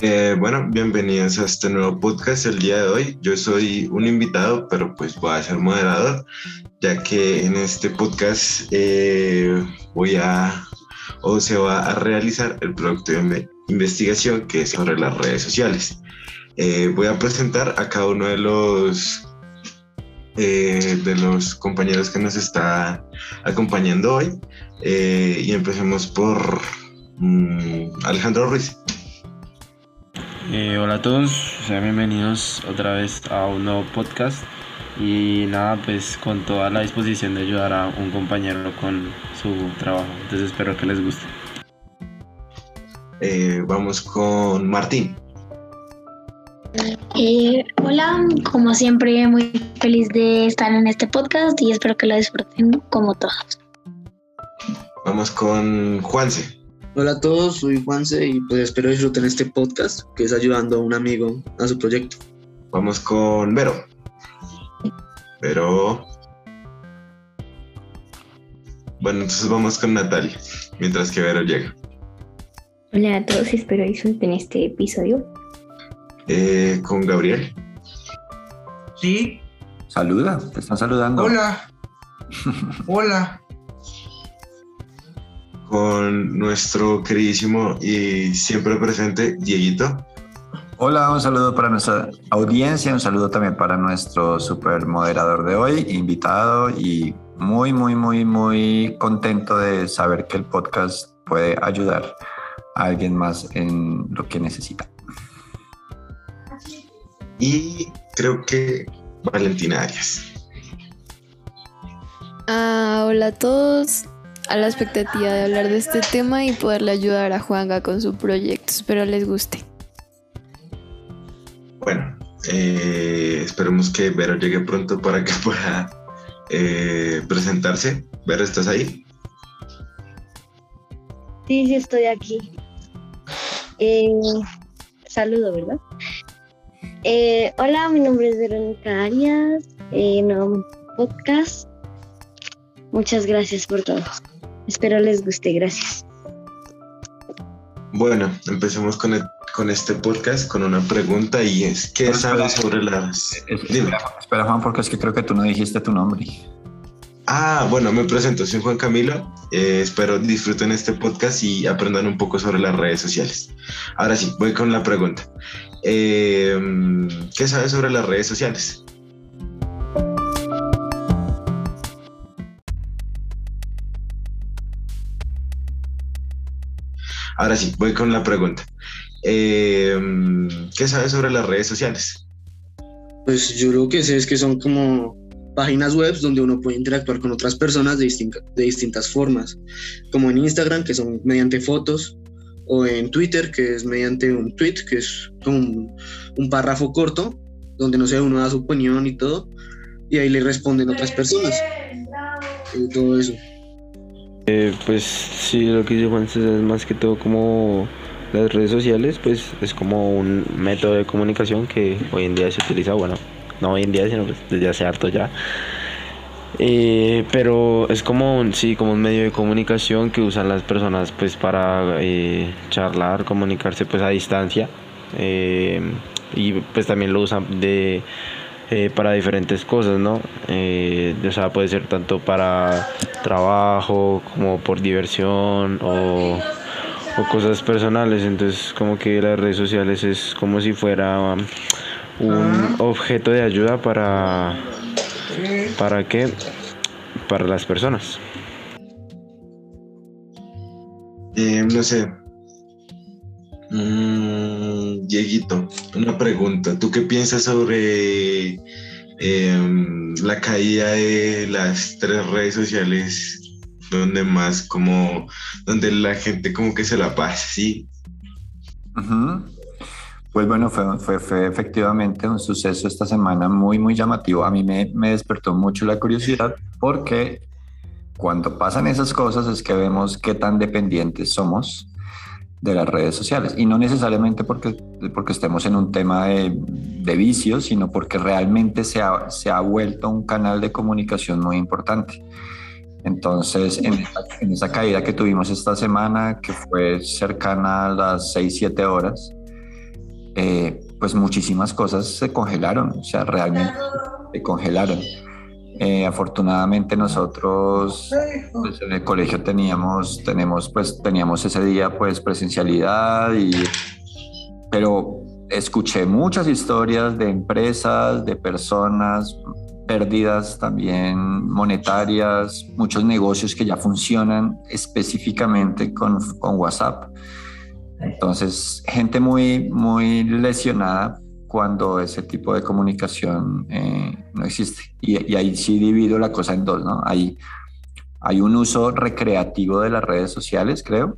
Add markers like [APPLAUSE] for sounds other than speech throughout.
Eh, bueno, bienvenidos a este nuevo podcast el día de hoy. Yo soy un invitado, pero pues voy a ser moderador, ya que en este podcast eh, voy a o se va a realizar el proyecto de investigación que es sobre las redes sociales. Eh, voy a presentar a cada uno de los de los compañeros que nos está acompañando hoy y empecemos por mm, Alejandro Ruiz. Eh, hola a todos, sean bienvenidos otra vez a un nuevo podcast y nada, pues con toda la disposición de ayudar a un compañero con su trabajo, entonces espero que les guste. Eh, vamos con Martín. Eh, hola, como siempre muy feliz de estar en este podcast y espero que lo disfruten como todos. Vamos con Juanse. Hola a todos, soy Juanse y pues espero disfruten este podcast que es ayudando a un amigo a su proyecto. Vamos con Vero. Vero. Bueno, entonces vamos con Natalia, mientras que Vero llega. Hola a todos, espero disfruten este episodio. Eh, con Gabriel. Sí. Saluda, te están saludando. Hola. [LAUGHS] Hola con nuestro queridísimo y siempre presente Dieguito. Hola, un saludo para nuestra audiencia, un saludo también para nuestro super moderador de hoy, invitado y muy, muy, muy, muy contento de saber que el podcast puede ayudar a alguien más en lo que necesita. Y creo que Valentina Arias. Ah, hola a todos, a la expectativa de hablar de este tema y poderle ayudar a Juanga con su proyecto. Espero les guste. Bueno, eh, esperemos que Vero llegue pronto para que [LAUGHS] pueda eh, presentarse. Vero, ¿estás ahí? Sí, sí, estoy aquí. Eh, saludo, ¿verdad? hola, mi nombre es Verónica Arias, no, podcast. Muchas gracias por todo. Espero les guste, gracias. Bueno, empecemos con, con este podcast con una pregunta y es, ¿qué sabes sobre las... espera, Juan, porque es que creo que tú no dijiste tu nombre. Ah, bueno, me presento, soy Juan Camilo, eh, espero disfruten este podcast y aprendan un poco sobre las redes sociales. Ahora sí, voy con la pregunta. Eh, ¿Qué sabes sobre las redes sociales? Ahora sí, voy con la pregunta. Eh, ¿Qué sabes sobre las redes sociales? Pues yo lo que sé es que son como páginas web donde uno puede interactuar con otras personas de, de distintas formas, como en Instagram, que son mediante fotos, o en Twitter, que es mediante un tweet, que es como un, un párrafo corto, donde no sé, uno da su opinión y todo, y ahí le responden otras personas. Y todo eso. Eh, pues sí, lo que dice Juan es más que todo como las redes sociales, pues es como un método de comunicación que hoy en día se utiliza, bueno, no hoy en día, sino pues desde hace harto ya. Eh, pero es como un, sí, como un medio de comunicación que usan las personas pues para eh, charlar, comunicarse pues a distancia y pues también lo usan de eh, para diferentes cosas, ¿no? Eh, o sea, puede ser tanto para trabajo como por diversión o, cosas personales. Entonces, como que las redes sociales es como si fuera un objeto de ayuda para. ¿Para qué? Para las personas. Eh, no sé, Mm, Dieguito, una pregunta. ¿Tú qué piensas sobre em, la caída de las tres redes sociales donde más como, donde la gente como que se la pasa, ¿sí? Pues bueno, fue, fue, efectivamente un suceso esta semana muy, muy llamativo. A mí me, me despertó mucho la curiosidad porque cuando pasan esas cosas es que vemos qué tan dependientes somos de las redes sociales. Y no necesariamente porque, porque estemos en un tema de, de vicio, sino porque realmente se ha, se ha, vuelto un canal de comunicación muy importante. Entonces, en esa, en esa, caída que tuvimos esta semana, que fue cercana a las 6, 7 horas, eh, pues muchísimas cosas se congelaron, o sea, realmente se congelaron. Eh, afortunadamente nosotros pues, en el colegio teníamos, tenemos, pues, teníamos ese día pues presencialidad, y, pero escuché muchas historias de empresas, de personas, pérdidas también monetarias, muchos negocios que ya funcionan específicamente con, con WhatsApp. Entonces, gente muy, muy lesionada cuando ese tipo de comunicación eh, no existe. Y, y, ahí sí divido la cosa en dos, ¿no? Hay, hay un uso recreativo de las redes sociales, creo,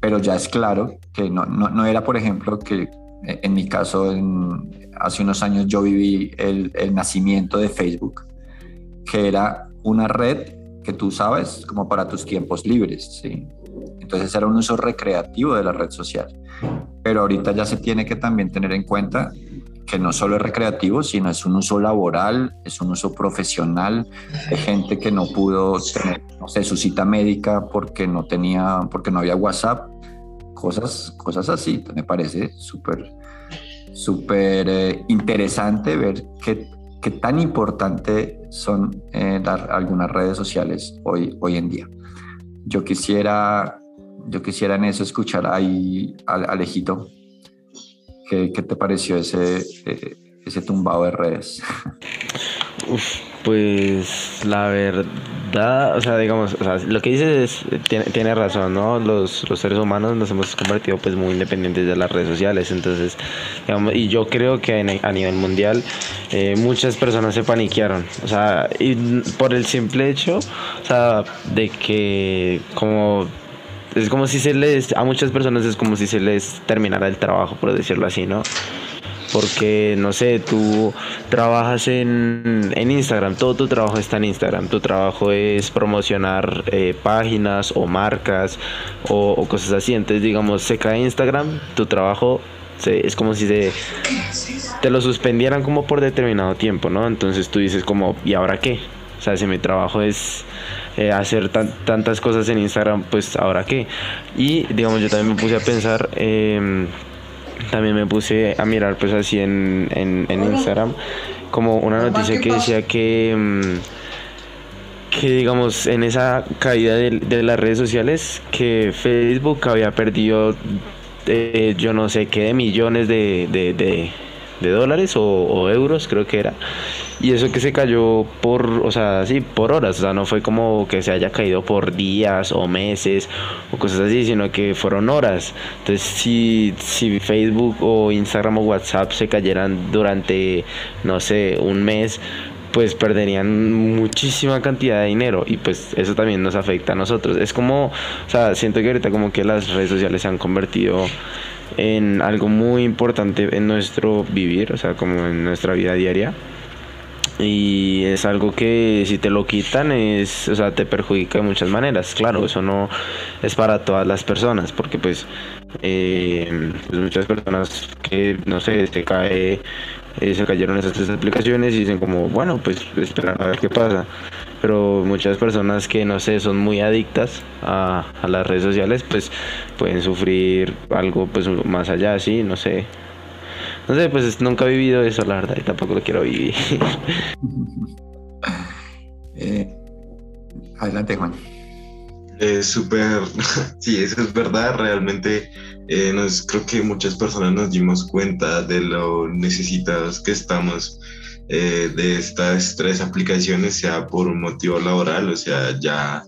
pero ya es claro que no, no, no era, por ejemplo, que en mi caso, en, hace unos años yo viví el, el, nacimiento de Facebook, que era una red que tú sabes como para tus tiempos libres, ¿sí? Entonces era un uso recreativo de la red social. Pero ahorita ya se tiene que también tener en cuenta que no solo es recreativo, sino es un uso laboral, es un uso profesional de gente que no pudo tener, no sé, su cita médica porque no tenía, porque no había WhatsApp, cosas, cosas así. Me parece súper, súper eh, interesante ver qué, qué, tan importante son eh, dar algunas redes sociales hoy, hoy en día. Yo quisiera, yo quisiera en eso escuchar ahí al Alejito. ¿Qué, ¿Qué, te pareció ese, eh, ese tumbado de redes? Pues la verdad, o sea, digamos, lo que dices es, tiene, tiene razón, ¿no? Los, los, seres humanos nos hemos convertido pues muy independientes de las redes sociales, entonces, digamos, y yo creo que a nivel mundial eh, muchas personas se paniquearon, o sea, y por el simple hecho, o sea, de que como es como si se les, a muchas personas es como si se les terminara el trabajo, por decirlo así, ¿no? Porque, no sé, tú trabajas en, en Instagram, todo tu trabajo está en Instagram, tu trabajo es promocionar eh, páginas o marcas o, cosas así, entonces digamos, se cae Instagram, tu trabajo es como si se, te lo suspendieran como por determinado tiempo, ¿no? Entonces tú dices como, ¿y ahora qué? O sea, si mi trabajo es eh, hacer tan, tantas cosas en Instagram, pues ahora qué. Y digamos, yo también me puse a pensar, eh, también me puse a mirar pues así en, en, en Instagram, como una noticia que decía que... Mm, que digamos en esa caída de, de, las redes sociales que Facebook había perdido eh, yo no sé qué de millones de, de, de, de dólares o, o, euros creo que era y eso que se cayó por, o sea, sí, por horas, o sea, no fue como que se haya caído por días o meses o cosas así, sino que fueron horas. Entonces, si, si Facebook o Instagram o WhatsApp se cayeran durante, no sé, un mes, pues perderían muchísima cantidad de dinero y pues eso también nos afecta a nosotros. Es como, o sea, siento que ahorita como que las redes sociales se han convertido en algo muy importante en nuestro vivir, o sea, como en nuestra vida diaria y es algo que si te lo quitan es o sea te perjudica de muchas maneras. Claro eso no es para todas las personas porque pues, eh, pues muchas personas que no sé se cae eh, se cayeron esas tres aplicaciones y dicen como bueno pues esperar a ver qué pasa pero muchas personas que no sé son muy adictas a, a las redes sociales pues pueden sufrir algo pues más allá así no sé no sé, pues nunca he vivido eso, la verdad, y tampoco lo quiero vivir. [LAUGHS] eh, adelante, Juan. Es súper, [LAUGHS] sí, eso es verdad, realmente eh, nos, creo que muchas personas nos dimos cuenta de lo necesitados que estamos eh, de estas tres aplicaciones, sea por un motivo laboral, o sea, ya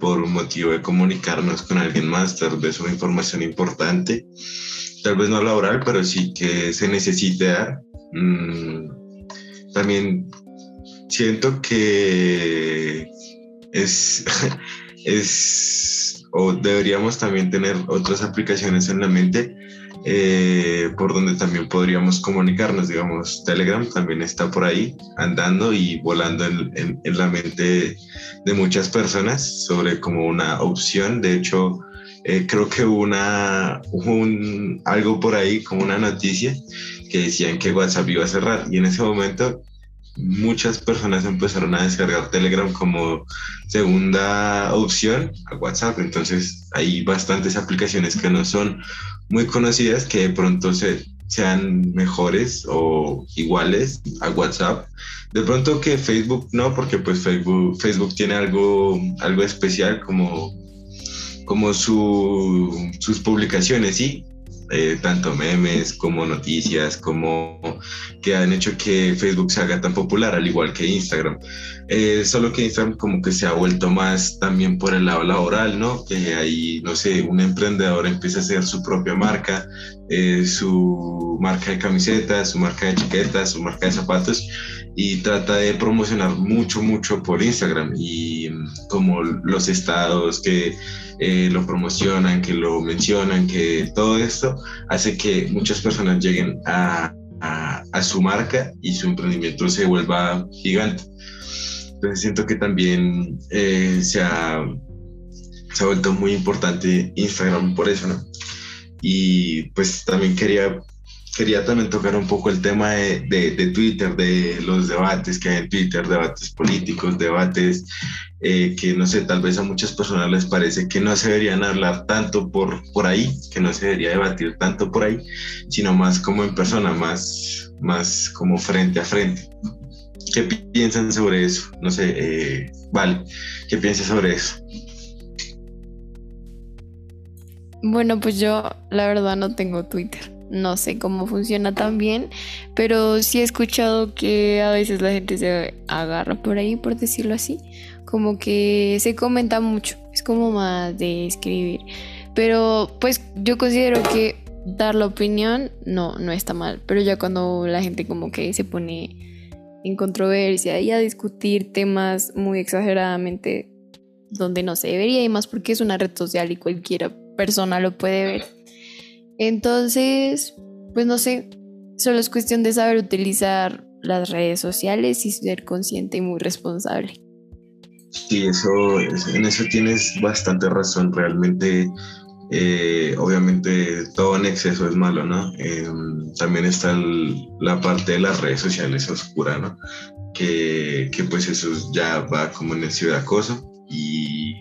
por un motivo de comunicarnos con alguien más, tal vez una información importante tal vez no laboral, pero sí que se necesite dar. Mm, también siento que es, [LAUGHS] es, o deberíamos también tener otras aplicaciones en la mente eh, por donde también podríamos comunicarnos, digamos, Telegram también está por ahí andando y volando en, en, en la mente de muchas personas sobre como una opción, de hecho, eh, creo que una, un, algo por ahí, como una noticia, que decían que WhatsApp iba a cerrar. Y en ese momento muchas personas empezaron a descargar Telegram como segunda opción a WhatsApp. Entonces hay bastantes aplicaciones que no son muy conocidas que de pronto se, sean mejores o iguales a WhatsApp. De pronto que Facebook no, porque pues Facebook, tiene algo, algo especial como, como su, sus publicaciones, ¿sí? Eh, tanto memes como noticias, como que han hecho que Facebook se haga tan popular, al igual que Instagram. Eh, solo que Instagram como que se ha vuelto más también por el lado laboral, ¿no? Que ahí, no sé, un emprendedor empieza a hacer su propia marca, eh, su marca de camisetas, su marca de chaquetas, su marca de zapatos y trata de promocionar mucho, mucho por Instagram y mm, como los estados que eh, lo promocionan, que lo mencionan, que todo esto hace que muchas personas lleguen a, a, su marca y su emprendimiento se vuelva gigante. Entonces siento que también eh, se, ha, se ha vuelto muy importante Instagram por eso, ¿no? Y pues también quería quería también tocar un poco el tema de, de, Twitter, de los debates que hay en Twitter, debates políticos, debates eh, que no sé, tal vez a muchas personas les parece que no se deberían hablar tanto por, por ahí, que no se debería debatir tanto por ahí, sino más como en persona, más, más como frente a frente. ¿Qué piensan sobre eso? No sé, eh, Vale, ¿qué piensas sobre eso? Bueno, pues yo la verdad no tengo Twitter no sé cómo funciona tan bien, pero sí he escuchado que a veces la gente se agarra por ahí, por decirlo así, como que se comenta mucho, es como más de escribir, pero pues yo considero que dar la opinión no, no está mal, pero ya cuando la gente como que se pone en controversia y a discutir temas muy exageradamente donde no se debería y más porque es una red social y cualquiera persona lo puede ver entonces, pues no sé, solo es cuestión de saber utilizar las redes sociales y ser consciente y muy responsable. Sí, eso, en eso tienes bastante razón. Realmente, eh, obviamente, todo en exceso es malo, ¿no? Em, también está la parte de las redes sociales oscura, ¿no? Que, que, pues eso ya va como en el ciberacoso y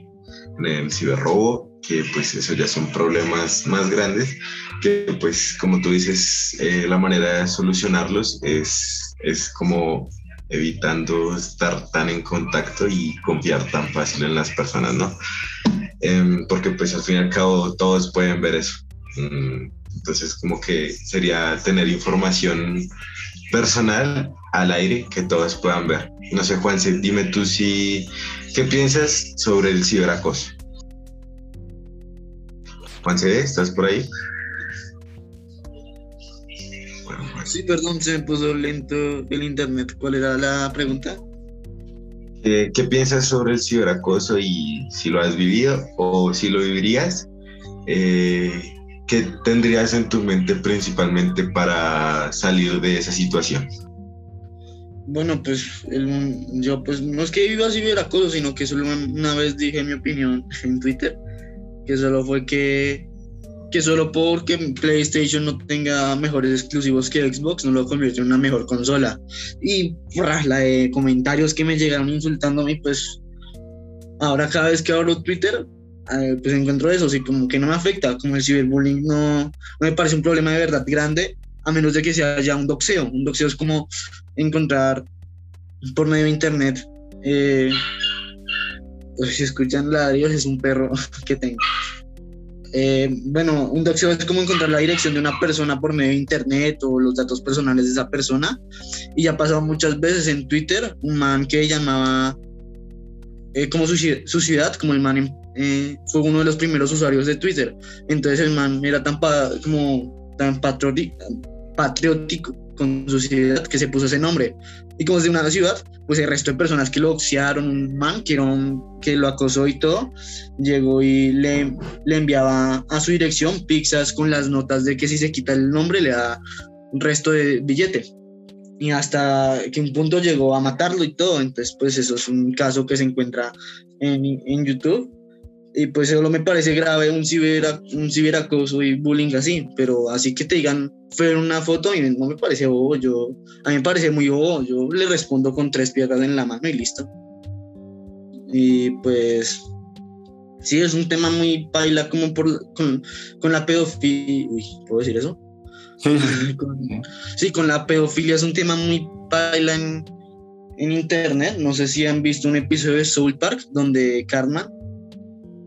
en el ciberrobo que pues eso ya son problemas más grandes, que pues como tú dices, eh, la manera de solucionarlos es, es como evitando estar tan en contacto y confiar tan fácil en las personas, ¿no? Em, porque pues al fin y al cabo todos pueden ver eso. Mm, entonces como que sería tener información personal al aire que todos puedan ver. No sé, Juanse, dime tú si, ¿qué piensas sobre el ciberacoso? Juanse, ¿estás por ahí? Sí, perdón, se me puso lento el internet. ¿Cuál era la pregunta? ¿Qué, piensas sobre el ciberacoso y si lo has vivido o si lo vivirías? Eh, ¿Qué tendrías en tu mente principalmente para salir de esa situación? Bueno, pues yo pues no es que viva ciberacoso, sino que solo una vez dije mi opinión [LAUGHS] en Twitter que solo fue que, que solo porque PlayStation no tenga mejores exclusivos que Xbox no lo convierte en una mejor consola. Y la de comentarios que me llegaron insultándome, pues ahora cada vez que abro Twitter, eh, pues encuentro eso, así como que no me afecta, como el ciberbullying no, me parece un problema de verdad grande, a menos de que sea ya un doxeo. Un doxeo es como encontrar por medio de internet eh, si escuchan ladrillos, es un perro [LAUGHS] que tengo. Eh, bueno, un doxeo es como encontrar la dirección de una persona por medio de internet o los datos personales de esa persona. Y ya ha pasado muchas veces en Twitter, un man que llamaba eh, como su, su, ciudad, como el man eh, fue uno de los primeros usuarios de Twitter. Entonces el man era tan, como, tan patriótico con su ciudad que se puso ese nombre. Y como es de una ciudad, pues el resto de personas que lo oxiaron, un man que, que lo acosó y todo, llegó y le, le enviaba a su dirección pizzas con las notas de que si se quita el nombre le da un resto de billete. Y hasta que un punto llegó a matarlo y todo. Entonces, pues eso es un caso que se encuentra en, en YouTube y pues solo me parece grave un, ciber, un ciberacoso y bullying así, pero así que te digan, fue una foto y no me parece bobo, yo, a mí me parece muy bobo, yo le respondo con tres piedras en la mano y listo. Y pues sí, es un tema muy baila como por, con, con la pedofilia, uy, ¿puedo decir eso? Sí. [LAUGHS] Con- sí. Con la pedofilia es un tema muy baila en, en internet. No sé si han visto un episodio de Soul Park donde Cartman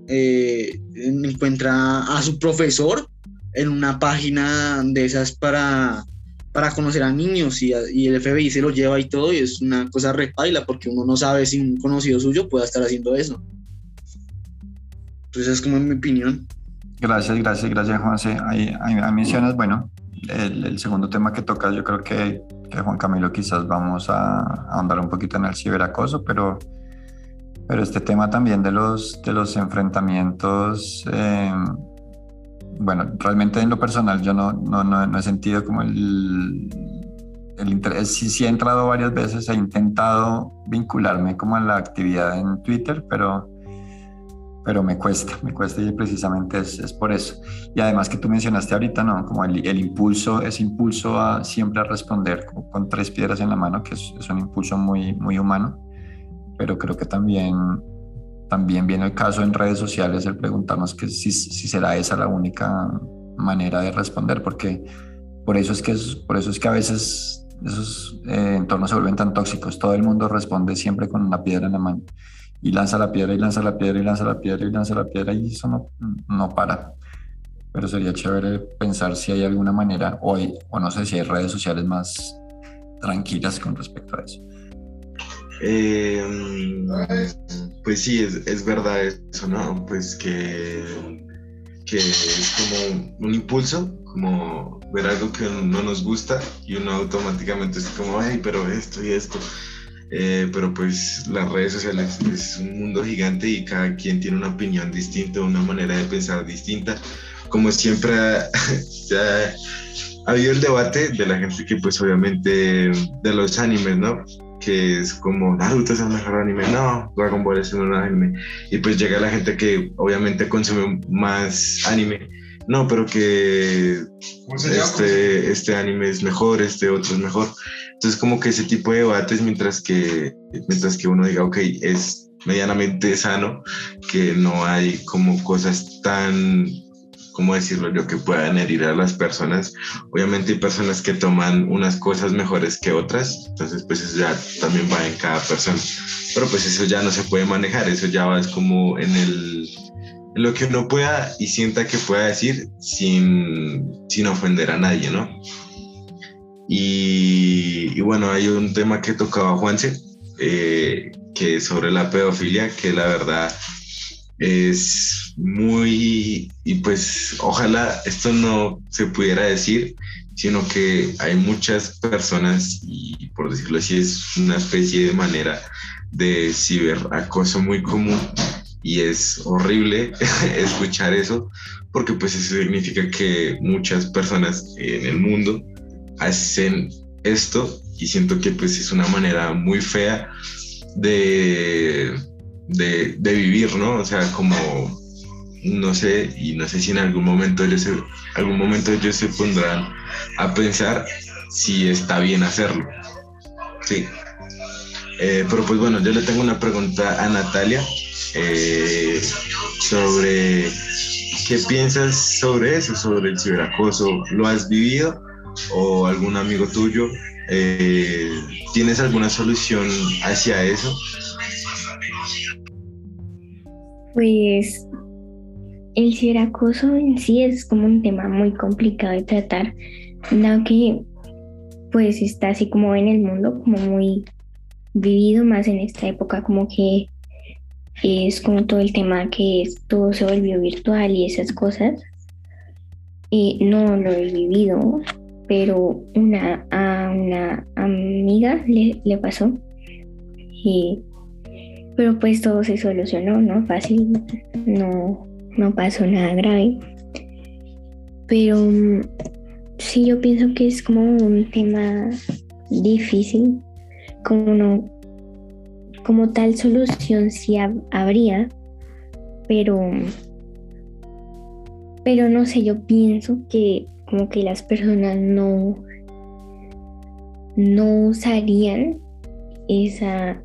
eh, encuentra a su profesor en una página de esas para, para conocer a niños y, el FBI se lo lleva y todo y es una cosa repaila porque uno no sabe si un conocido suyo pueda estar haciendo eso. Entonces es como mi opinión. Gracias, gracias, gracias, Juanse. Ahí, ahí, ahí mencionas, bueno, el, segundo tema que tocas, yo creo que, que Juan Camilo quizás vamos a ahondar un poquito en el ciberacoso, pero, pero este tema también de los, de los enfrentamientos, eh, bueno, realmente en lo personal yo no, no, no, no he sentido como el, el interés, sí, sí he entrado varias veces, he intentado vincularme como a la actividad en Twitter, pero pero me cuesta, me cuesta y precisamente es, es por eso. Y además que tú mencionaste ahorita, ¿no? Como el, el impulso, ese impulso a siempre a responder como con tres piedras en la mano, que es, es un impulso muy, muy humano, pero creo que también, también viene el caso en redes sociales el preguntarnos que si, si será esa la única manera de responder, porque por eso es que, por eso es que a veces esos eh, entornos se vuelven tan tóxicos, todo el mundo responde siempre con una piedra en la mano y lanza la piedra y lanza la piedra y lanza la piedra y lanza la piedra y eso no, no para. Pero sería chévere pensar si hay alguna manera hoy, o no sé si hay redes sociales más tranquilas con respecto a eso. Eh, pues sí, es, es verdad eso, ¿no? Pues que, que es como un impulso, como ver algo que no nos gusta y uno automáticamente es como, ay, pero esto y esto. Eh, pero pues las redes sociales es un mundo gigante y cada quien tiene una opinión distinta, una manera de pensar distinta. Como siempre ha, [LAUGHS] ha habido el debate de la gente que pues obviamente de los animes, ¿no? Que es como Naruto es el mejor anime, no, Dragon Ball es el mejor anime. Y pues llega la gente que obviamente consume más anime. No, pero que este, este anime es mejor, este otro es mejor. Entonces como que ese tipo de debates mientras que, mientras que uno diga, ok, es medianamente sano, que no hay como cosas tan, ¿cómo decirlo yo?, que puedan herir a las personas. Obviamente hay personas que toman unas cosas mejores que otras, entonces pues eso ya también va en cada persona. Pero pues eso ya no se puede manejar, eso ya va es como en el... Lo que uno pueda y sienta que pueda decir sin, sin ofender a nadie, ¿no? Y, y, bueno, hay un tema que tocaba Juanse, eh, que es sobre la pedofilia, que la verdad es muy, y pues ojalá esto no se pudiera decir, sino que hay muchas personas, y por decirlo así, es una especie de manera de ciberacoso muy común y es horrible [LAUGHS] escuchar eso, porque pues eso significa que muchas personas en el mundo hacen esto y siento que pues es una manera muy fea de, de, de, vivir, ¿no? O sea, como, no sé, y no sé si en algún momento ellos se, algún momento ellos se pondrán a pensar si está bien hacerlo. Sí. Eh, pero pues bueno, yo le tengo una pregunta a Natalia eh, sobre qué piensas sobre eso, sobre el ciberacoso. ¿Lo has vivido? o algún amigo tuyo, eh, ¿tienes alguna solución hacia eso? Pues el ciberacoso en sí es como un tema muy complicado de tratar, dado que pues está así como en el mundo, como muy vivido más en esta época, como que es como todo el tema que es, todo se volvió virtual y esas cosas. Y no lo he vivido, pero una, a una amiga le, le pasó. Y, pero pues todo se solucionó, ¿no? Fácil, no, no pasó nada grave. Pero sí, yo pienso que es como un tema difícil, como no, como tal solución sí hab habría, pero, pero no sé, yo pienso que como que las personas no, no usarían esa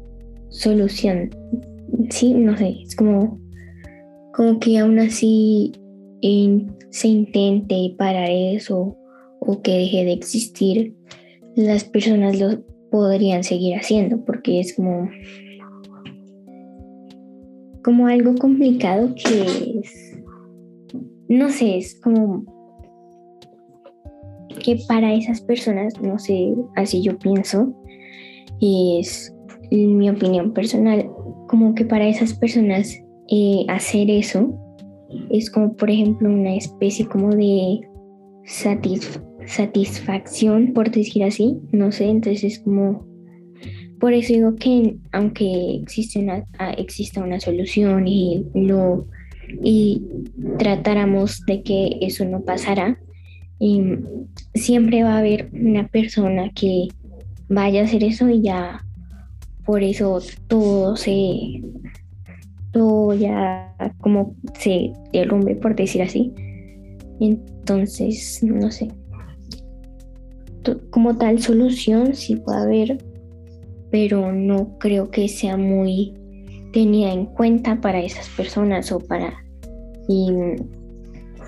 solución. Sí, no sé, es como, como que aún así se intente parar eso o que deje de existir, las personas lo podrían seguir haciendo porque es como como algo complicado que es no sé, es como que para esas personas, no sé, así yo pienso, es mi opinión personal, como que para esas personas eh, hacer eso es como por ejemplo una especie como de satisfacción, por decir así, no sé, entonces es como, por eso digo que aunque existe una, exista una solución y lo y tratáramos de que eso no pasara, em, siempre va a haber una persona que vaya a hacer eso y ya por eso todo se ya como se derrumbe por decir así. Entonces no sé. Como tal solución sí puede haber pero no creo que sea muy tenida en cuenta para esas personas o para y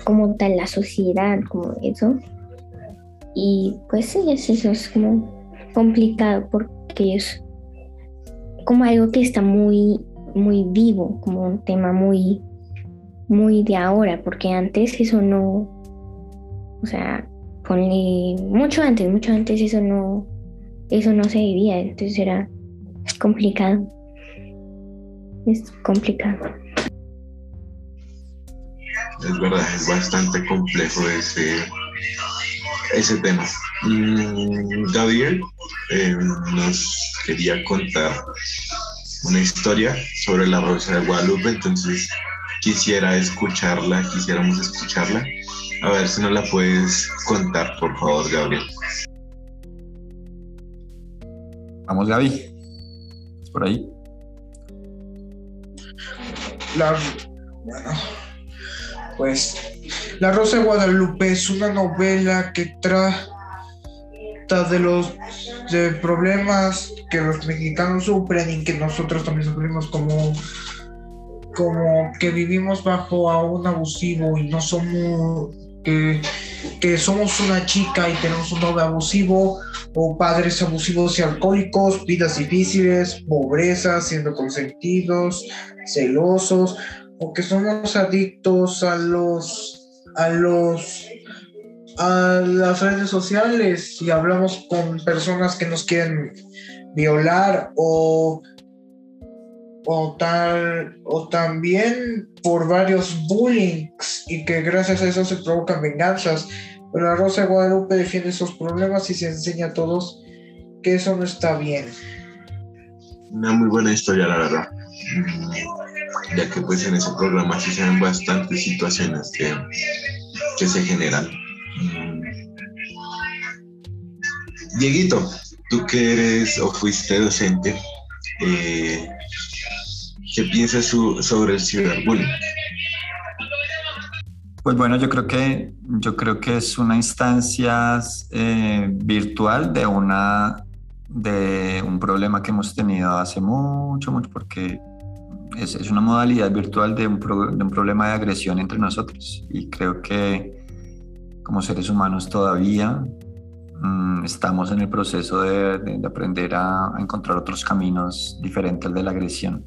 como tal la sociedad como eso. Y pues sí eso es como complicado porque es como algo que está muy, muy vivo, como un tema muy, muy de ahora, porque antes eso no, o sea, ponle mucho antes, mucho antes eso no, eso no se vivía, entonces era complicado. Es complicado. Es verdad, es bastante complejo ese, ese tema. Mm, Gabriel eh, nos quería contar una historia sobre la Rosa de Guadalupe, entonces quisiera escucharla, quisiéramos escucharla. A ver si nos la puedes contar, por favor, Gabriel. Vamos, Gaby. por ahí? La, bueno, pues La Rosa de Guadalupe es una novela que trata de los de problemas que los mexicanos sufren y que nosotros también sufrimos como como que vivimos bajo a un abusivo y no somos que, que somos una chica y tenemos un novio abusivo o padres abusivos y alcohólicos, vidas difíciles, pobreza, siendo consentidos, celosos, o que somos adictos a los a los a las redes sociales y hablamos con personas que nos quieren violar o, o, tal, o también por varios bullings y que gracias a eso se provocan venganzas. Pero la Rosa Guadalupe defiende esos problemas y se enseña a todos que eso no está bien. Una muy buena historia, la verdad. Ya que pues en ese programa se ven bastantes situaciones que, que se generan Dieguito, tú que eres o fuiste docente, eh, ¿qué piensas sobre el ciberbullying? Pues bueno, yo creo que yo creo que es una instancia eh, virtual de una de un problema que hemos tenido hace mucho, mucho, porque es, es una modalidad virtual de un, de un problema de agresión entre nosotros. Y creo que como seres humanos todavía estamos en el proceso de, aprender a, encontrar otros caminos diferentes al de la agresión.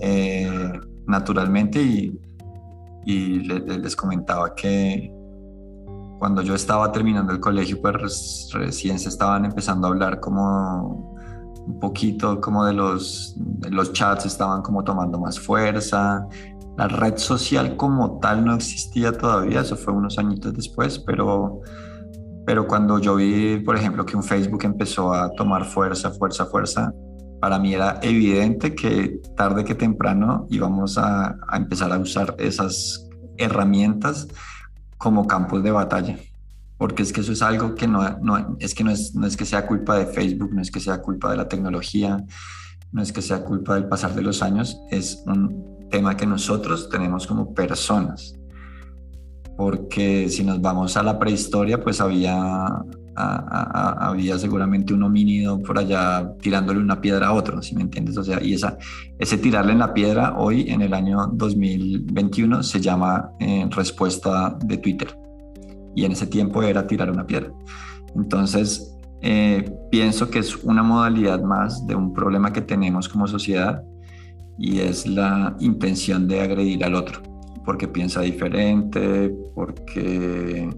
Eh, naturalmente, y, les, comentaba que cuando yo estaba terminando el colegio, pues recién se estaban empezando a hablar como un poquito como de los, de los chats estaban como tomando más fuerza, la red social como tal no existía todavía, eso fue unos añitos después, pero, pero cuando yo vi, por ejemplo, que un Facebook empezó a tomar fuerza, fuerza, fuerza, para mí era evidente que tarde que temprano íbamos a, empezar a usar esas herramientas como campos de batalla porque es que eso es algo que no, no, es que no es, no es que sea culpa de Facebook, no es que sea culpa de la tecnología, no es que sea culpa del pasar de los años, es un, tema que nosotros tenemos como personas. Porque si nos vamos a la prehistoria, pues había, había seguramente un homínido por allá tirándole una piedra a otro, si me entiendes? O sea, y ese tirarle en la piedra hoy, en el año 2021, se llama eh, respuesta de Twitter. y en ese tiempo era tirar una piedra. Entonces, eh, pienso que es una modalidad más de un problema que tenemos como sociedad y es la intención de agredir al otro, porque piensa diferente, porque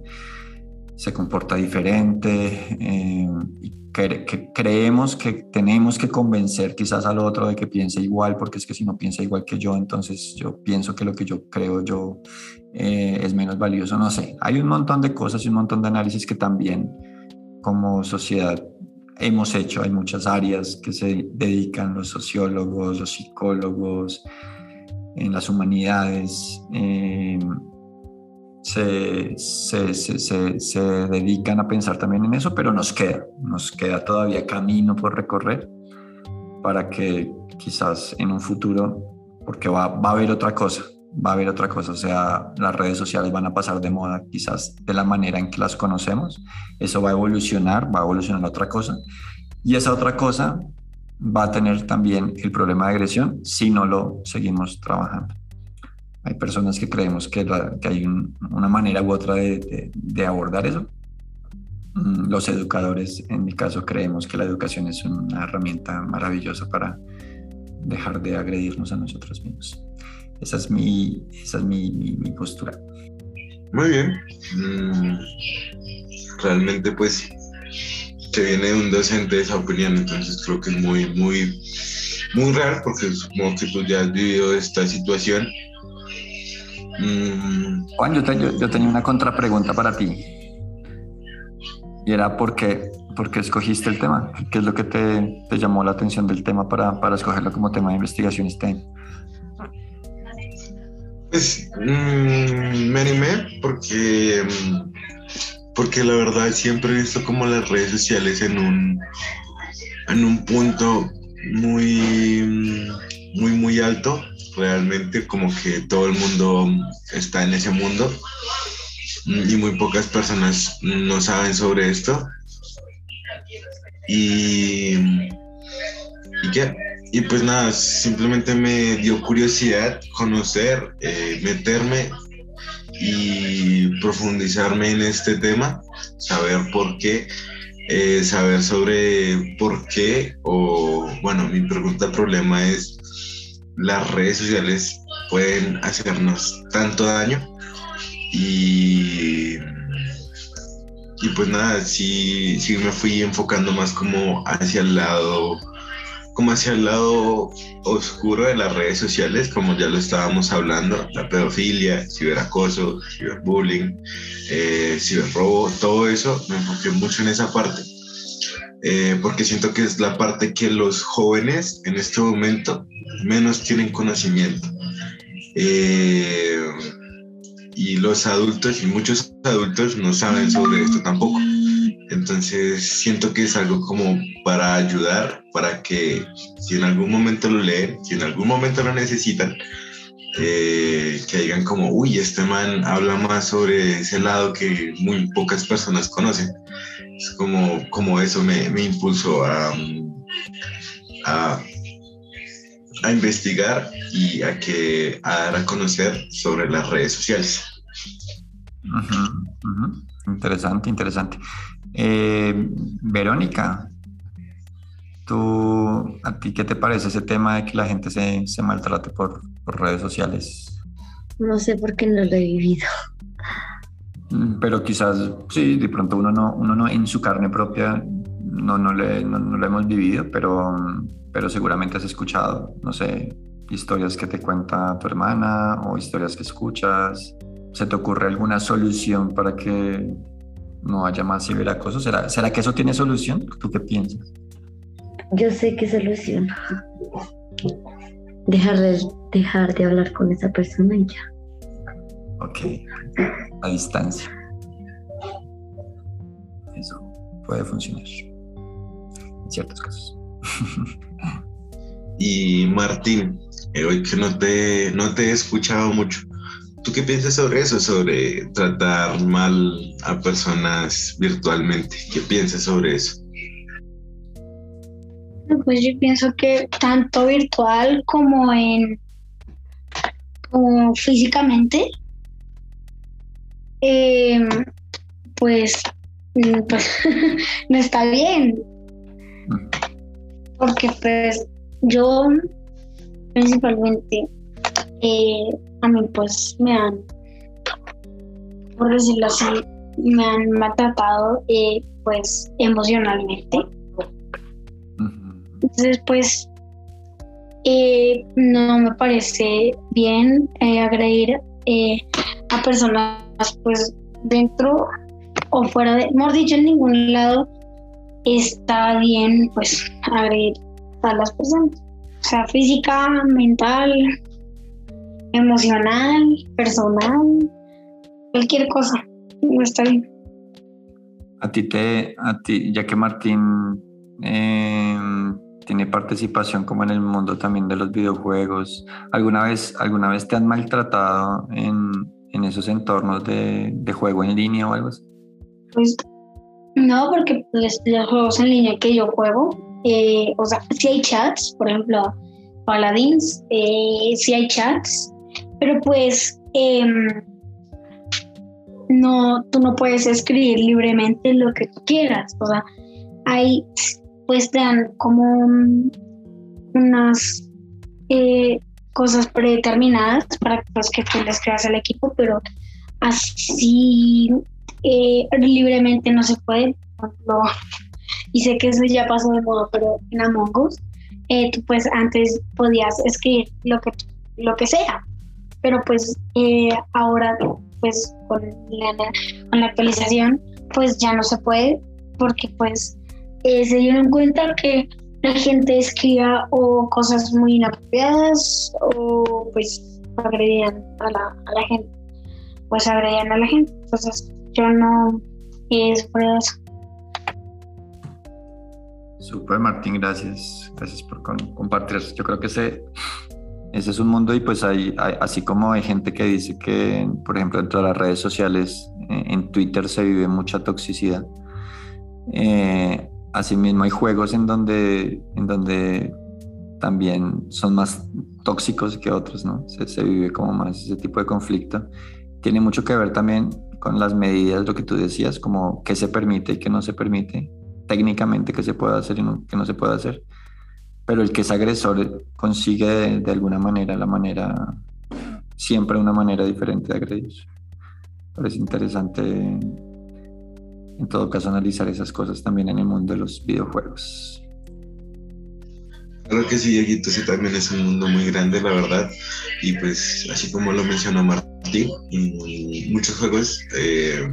se comporta diferente eh, y que, creemos que tenemos que convencer quizás al otro de que piense igual, porque es que si no piensa igual que yo, entonces yo pienso que lo que yo creo yo eh, es menos valioso, no sé. Hay un montón de cosas y un montón de análisis que también como sociedad hemos hecho. Hay muchas áreas que se dedican los sociólogos, los psicólogos, en las humanidades. Eh, se, se, se, se, dedican a pensar también en eso, pero nos queda, nos queda todavía camino por recorrer para que quizás en un futuro, porque va, va a haber otra cosa, va a haber otra cosa, o sea, las redes sociales van a pasar de moda quizás de la manera en que las conocemos, eso va a evolucionar, va a evolucionar otra cosa, y esa otra cosa va a tener también el problema de agresión si no lo seguimos trabajando. Hay personas que creemos que, hay una manera u otra de, abordar eso. Mm, los educadores, en mi caso, creemos que la educación es una herramienta maravillosa para dejar de agredirnos a nosotros mismos. Esa es mi, esa es mi, postura. Muy bien. Mm, realmente, pues, se viene de un docente esa opinión, entonces creo que es muy, muy, muy real, porque supongo que tú ya has vivido esta situación. Mm. Juan, yo, yo, tenía una contrapregunta para ti. Y era por qué, por qué escogiste el tema. ¿Qué es lo que te, te llamó la atención del tema para, para escogerlo como tema de investigación este año? Pues mmm, me animé porque, mm, porque la verdad siempre he visto como las redes sociales en un, en un punto muy, muy, muy alto. Realmente como que todo el mundo está en ese mundo y muy pocas personas no saben sobre esto. Y, y qué, y pues nada, simplemente me dio curiosidad conocer, eh, meterme y profundizarme en este tema, saber por qué, eh, saber sobre por qué, o bueno, mi pregunta problema es, las redes sociales pueden hacernos tanto daño y, y pues nada, sí, sí me fui enfocando más como hacia el lado como hacia el lado oscuro de las redes sociales, como ya lo estábamos hablando, la pedofilia, ciberacoso, ciberbullying, eh, ciberrobo, todo eso, me enfoqué mucho en esa parte, eh, porque siento que es la parte que los jóvenes en este momento menos tienen conocimiento. Eh, y los adultos y muchos adultos no saben sobre esto tampoco. Entonces siento que es algo como para ayudar, para que si en algún momento lo leen, si en algún momento lo necesitan, eh, que digan como, uy, este man habla más sobre ese lado que muy pocas personas conocen. Es como, como eso me, me impulsó a, a, a, investigar y a, que, a dar a conocer sobre las redes sociales. Interesante, interesante. Eh, Verónica, ¿tú, ¿a ti qué te parece ese tema de que la gente se, se maltrate por, por, redes sociales? No sé por qué no lo he vivido. Mm, pero quizás, sí, de pronto uno no, uno no en su carne propia no, no, le, no, lo hemos vivido, pero, pero seguramente has escuchado, no sé, historias que te cuenta tu hermana o historias que escuchas. ¿Se te ocurre alguna solución para que no haya más ciberacoso? ¿Será, ¿Será que eso tiene solución? ¿Tú qué piensas? Yo sé qué solución. Dejar de, dejar de hablar con esa persona y ya. Ok. A distancia. Eso puede funcionar. En ciertos casos. y Martín, eh, hoy que no te, no te he escuchado mucho, ¿Tú qué piensas sobre eso, sobre tratar mal a personas virtualmente? ¿Qué piensas sobre eso? Pues yo pienso que tanto virtual como en como físicamente, em, pues, pues [LAUGHS] no está bien. Porque pues yo principalmente eh, a mí pues me han, por decirlo así, me han maltratado eh, pues emocionalmente. Entonces pues eh, no me parece bien agredir a personas pues dentro o fuera de, mejor dicho, en ningún lado está bien pues agredir a las personas. O sea, física, mental, emocional, personal, cualquier cosa. No está bien. A ti te, a ti, ya que Martín em, tiene participación como en el mundo también de los videojuegos, ¿alguna vez, alguna vez te han maltratado en, en esos entornos de, de, juego en línea o algo así? Pues no, porque los juegos en línea que yo juego, eh, o sea, si hay chats, por ejemplo, Paladins, eh, si hay chats, pero pues em, no, tú no puedes escribir libremente lo que quieras, o sea, hay, pues dan como unas eh, cosas predeterminadas para pues, que tú les creas al equipo, pero así eh, libremente no se puede. y sé que eso ya pasó de modo, pero en Among Us, eh, tú pues antes podías escribir lo que, lo que sea, pero pues eh, ahora pues con la, con la actualización pues ya no se puede porque pues se dieron cuenta que la gente escribía o cosas muy inapropiadas o pues agredían a la, a la gente pues agredían a la gente entonces yo no es por eso. Super Martín, gracias. Gracias por compartir. Yo creo que ese, ese es un mundo y pues hay, así como hay gente que dice que, por ejemplo, dentro de las redes sociales, eh, en Twitter se vive mucha toxicidad. Eh, asimismo hay juegos en donde, en donde también son más tóxicos que otros, ¿no? Se, se vive como más ese tipo de conflicto. Tiene mucho que ver también con las medidas, lo que tú decías, como qué se permite y qué no se permite, técnicamente qué se puede hacer y qué no se puede hacer. Pero el que es agresor consigue de, alguna manera la manera, siempre una manera diferente de agredir. Parece interesante en todo caso analizar esas cosas también en el mundo de los videojuegos. Claro que sí, Dieguito, sí también es un mundo muy grande, la verdad. Y pues, así como lo mencionó Martín, muchos juegos eh,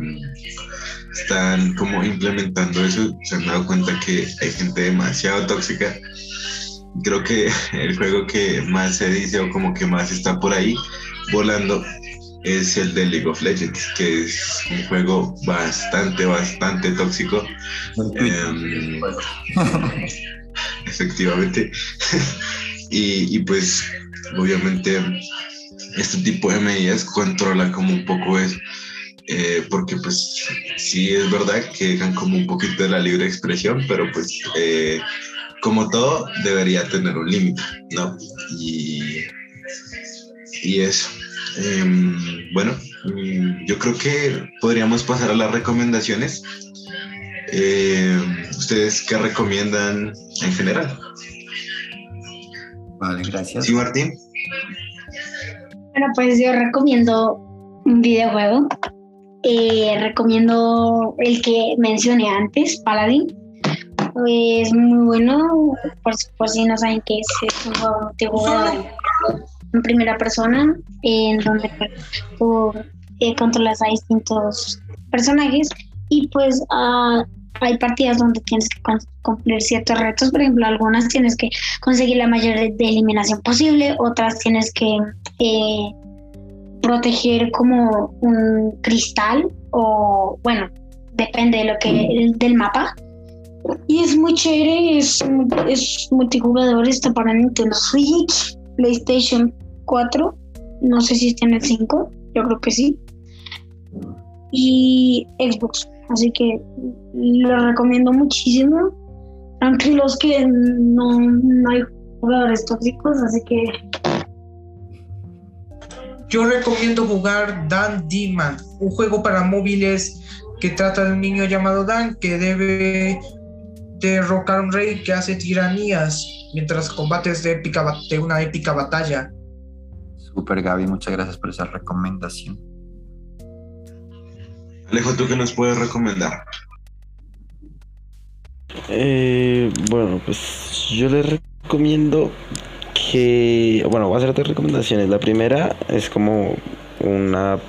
están como implementando eso. Se han dado cuenta que hay gente demasiado tóxica. Creo que [LAUGHS] el juego que más se dice o como que más está por ahí volando es el de League of Legends, que es un juego bastante, bastante tóxico. Em, [LAUGHS] efectivamente. [LAUGHS] y, pues obviamente este tipo de medidas controla como un poco eso. Eh, porque pues sí es verdad que dejan como un poquito de la libre expresión, pero pues eh, como todo debería tener un límite, ¿no? Y, y eso. Em, bueno, mm, yo creo que podríamos pasar a las recomendaciones. Eh, ¿Ustedes qué recomiendan en general? Vale, gracias. Sí, Martín. Bueno, pues yo recomiendo un videojuego. Eh, recomiendo el que mencioné antes, Paladin. Es muy bueno, por, si no saben qué es, es un juego en primera persona, en donde pues, tú eh, controlas a distintos personajes. Y pues uh, hay partidas donde tienes que cumplir ciertos retos, por ejemplo, algunas tienes que conseguir la mayor de eliminación posible, otras tienes que eh, proteger como un cristal o bueno, depende de lo que del mapa. Y es muy chévere, es, es multijugador, está para Nintendo Switch, PlayStation 4, no sé si está en el 5, yo creo que sí. Y Xbox. Así que lo recomiendo muchísimo. Tranquilos que no, no hay jugadores tóxicos, así que. Yo recomiendo jugar Dan Diman, un juego para móviles que trata de un niño llamado Dan que debe derrocar a un rey que hace tiranías mientras combates de, épica, de una épica batalla. Super Gaby, muchas gracias por esa recomendación. Alejo, ¿tú qué nos puedes recomendar? Eh, bueno, pues yo les recomiendo que, bueno, voy a hacer tres recomendaciones. La primera es como una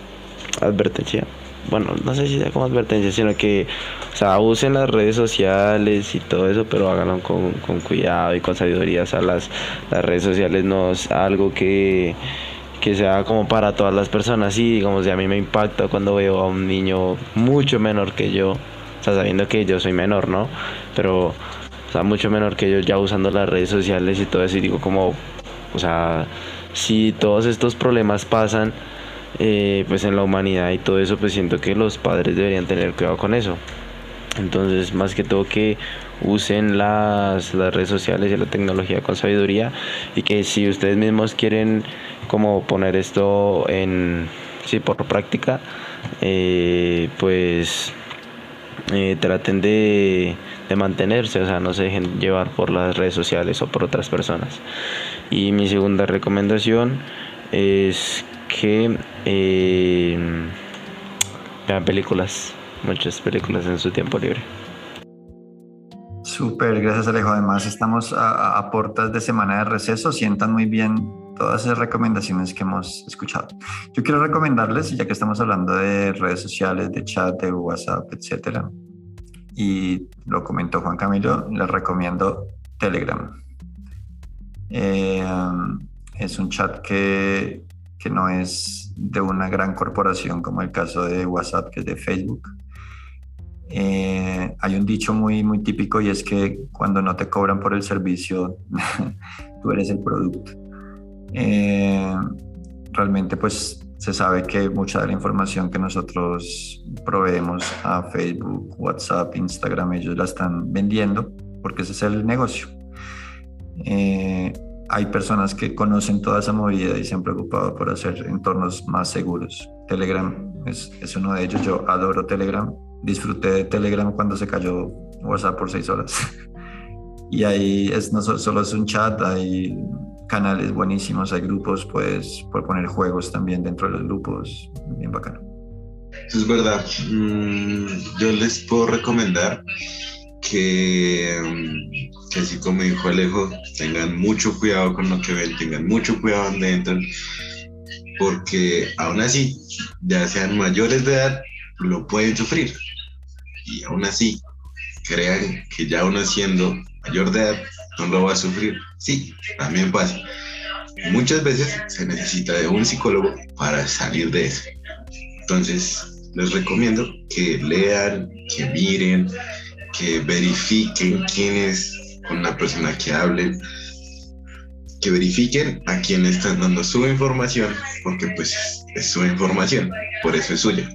advertencia. Bueno, no sé si sea como advertencia, sino que, o sea, usen las redes sociales y todo eso, pero háganlo con, con cuidado y con sabiduría. O sea, las, las redes sociales no es algo que, que sea como para todas las personas. Sí, digamos, y a mí me impacta cuando veo a un niño mucho menor que yo, o sea, sabiendo que yo soy menor, ¿no? Pero, o sea, mucho menor que yo ya usando las redes sociales y todo eso, y digo como, o sea, si todos estos problemas pasan, eh, pues en la humanidad y todo eso, pues siento que los padres deberían tener cuidado con eso. Entonces, más que todo que usen las, las redes sociales y la tecnología con sabiduría y que si ustedes mismos quieren como poner esto en, sí, por práctica, eh, pues eh, traten de, de mantenerse, o sea, no se dejen llevar por las redes sociales o por otras personas. Y mi segunda recomendación es que eh, vean películas, muchas películas en su tiempo libre. Súper, gracias Alejo. Además estamos a, puertas de semana de receso, sientan muy bien todas esas recomendaciones que hemos escuchado. Yo quiero recomendarles, ya que estamos hablando de redes sociales, de chat, de WhatsApp, etcétera, y lo comentó Juan Camilo, les recomiendo Telegram. Eh, es un chat que, que no es de una gran corporación como el caso de WhatsApp, que es de Facebook. Eh, hay un dicho muy, muy típico y es que cuando no te cobran por el servicio, [LAUGHS] tú eres el producto. Eh, realmente pues se sabe que mucha de la información que nosotros proveemos a Facebook, WhatsApp, Instagram, ellos la están vendiendo porque ese es el negocio. Eh, hay personas que conocen toda esa movida y se han preocupado por hacer entornos más seguros. Telegram es, es uno de ellos. Yo adoro Telegram. Disfruté de Telegram cuando se cayó WhatsApp por seis horas. [LAUGHS] y ahí es, no solo es un chat, hay canales buenísimos, hay grupos, pues por poner juegos también dentro de los grupos, bien bacano. Es verdad. Mm, yo les puedo recomendar que, mm, que, así como dijo Alejo, tengan mucho cuidado con lo que ven, tengan mucho cuidado donde entran, porque aún así, ya sean mayores de edad, lo pueden sufrir. Y aún así, crean que ya uno siendo mayor de edad no lo va a sufrir. Sí, también pasa. Muchas veces se necesita de un psicólogo para salir de eso. Entonces, les recomiendo que lean, que miren, que verifiquen quién es con la persona que hablen, que verifiquen a quién están dando su información, porque pues es su información, por eso es suya.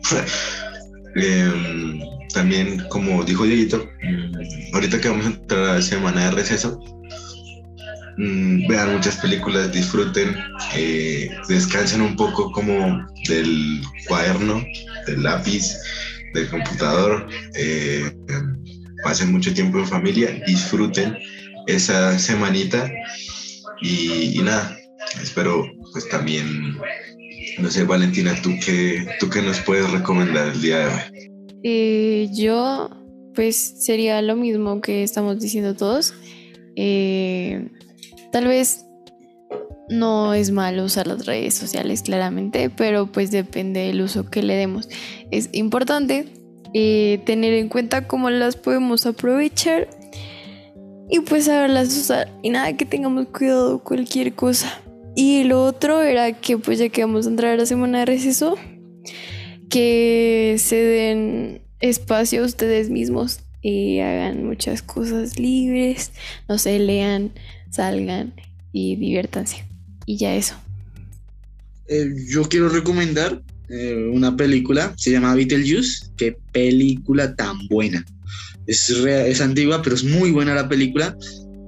[LAUGHS] eh, también, como dijo Dieguito, ahorita que vamos a entrar a la semana de receso, mmm, vean muchas películas, disfruten, eh, descansen un poco como del cuaderno, del lápiz, del computador, eh, pasen mucho tiempo en familia, disfruten esa semanita y, nada, espero pues también, no sé, Valentina, ¿tú qué, tú qué nos puedes recomendar el día de hoy? Eh, yo, pues sería lo mismo que estamos diciendo todos. Eh, tal vez no es malo usar las redes sociales, claramente, pero pues depende del uso que le demos. Es importante eh, tener en cuenta cómo las podemos aprovechar y pues saberlas usar. Y nada, que tengamos cuidado cualquier cosa. Y lo otro era que pues ya que vamos a entrar a la semana de receso, que se den espacio ustedes mismos y hagan muchas cosas libres, no se lean, salgan y diviértanse. Y ya eso. Eh, yo quiero recomendar eh, una película, se llama Beetlejuice, qué película tan buena. Es, re, es antigua, pero es muy buena la película.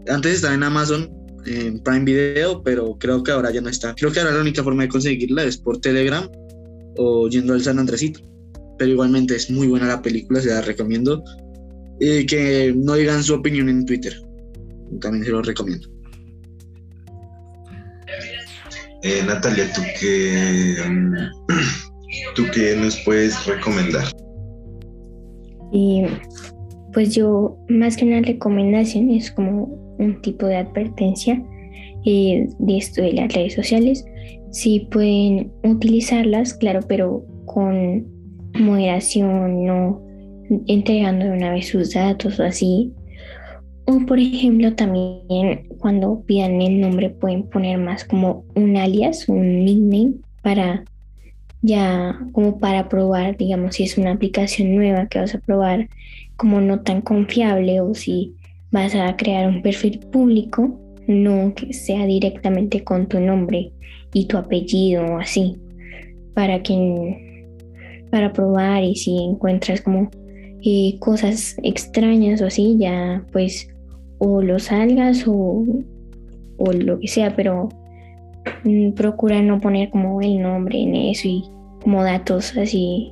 Antes estaba en Amazon, en Prime Video, pero creo que ahora ya no está. Creo que ahora la única forma de conseguirla es por Telegram o yendo al San Andresito. pero igualmente es muy buena la película, se la recomiendo. Y que no digan su opinión en Twitter, también se lo recomiendo. Eh, Natalia, ¿tú qué, mm, [CLEARS THROAT] ¿tú qué nos puedes recomendar? Y pues yo, más que una recomendación, es como un tipo de advertencia eh, de esto de las redes sociales. Sí pueden utilizarlas, claro, pero con moderación, no entregando de una vez sus datos o así. O por ejemplo también cuando pidan el nombre pueden poner más como un alias, un nickname para ya como para probar, digamos, si es una aplicación nueva que vas a probar como no tan confiable o si vas a crear un perfil público, no que sea directamente con tu nombre y tu apellido o así, para que para probar y si encuentras como eh, cosas extrañas o así, ya pues o lo salgas o, o lo que sea, pero mm, procura no poner como el nombre en eso y como datos así.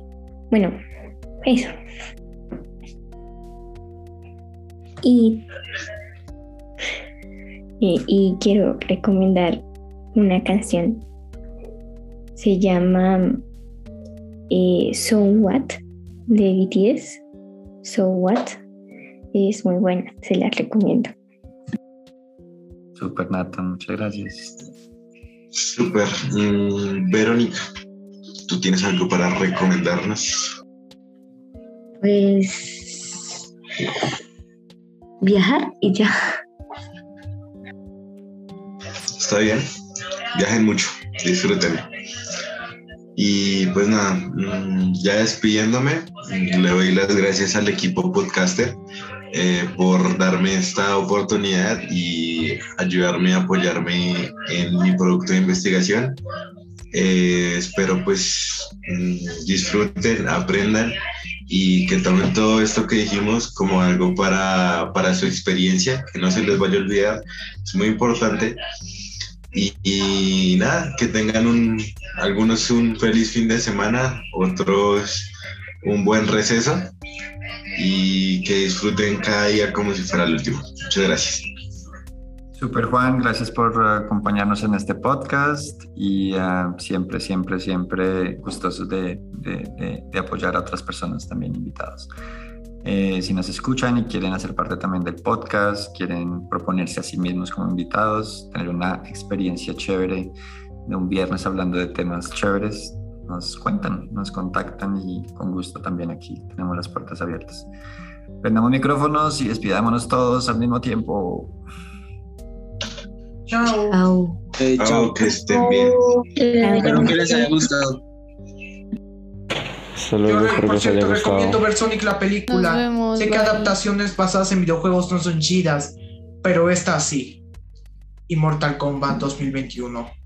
Bueno, eso. Y, y, y quiero recomendar una canción. Se llama eh, So What de BTS. So What es muy buena, se la recomiendo. Super Nata, muchas gracias. Super. Mm, Verónica, ¿tú tienes algo para recomendarnos? Pues viajar y ya. Está bien. Viajen mucho, disfruten. Y pues nada, mm, ya despidiéndome, le doy las gracias al equipo podcaster eh, por darme esta oportunidad y ayudarme a apoyarme en mi producto de investigación. Eh, espero pues mm, disfruten, aprendan y que tomen todo esto que dijimos como algo para, para su experiencia, que no se les vaya a olvidar, es muy importante. Y, y nada, que tengan un, algunos un feliz fin de semana, otros un buen receso y que disfruten cada día como si fuera el último. Muchas gracias. Super Juan, gracias por acompañarnos en este podcast y uh, siempre, siempre, siempre gustosos de, de, de, apoyar a otras personas también invitados. Eh, si nos escuchan y quieren hacer parte también del podcast, quieren proponerse a sí mismos como invitados, tener una experiencia chévere de un viernes hablando de temas chéveres, nos cuentan, nos contactan y con gusto también aquí tenemos las puertas abiertas. Prendamos micrófonos y despidámonos todos al mismo tiempo. Chao. Chao. Eh, Chao, que estén bien. Espero que les haya gustado. Solo Yo, por cierto, recomiendo ver Sonic la película. Vemos, sé que bye. adaptaciones basadas en videojuegos no son chidas, pero esta sí. Y Mortal Kombat 2021.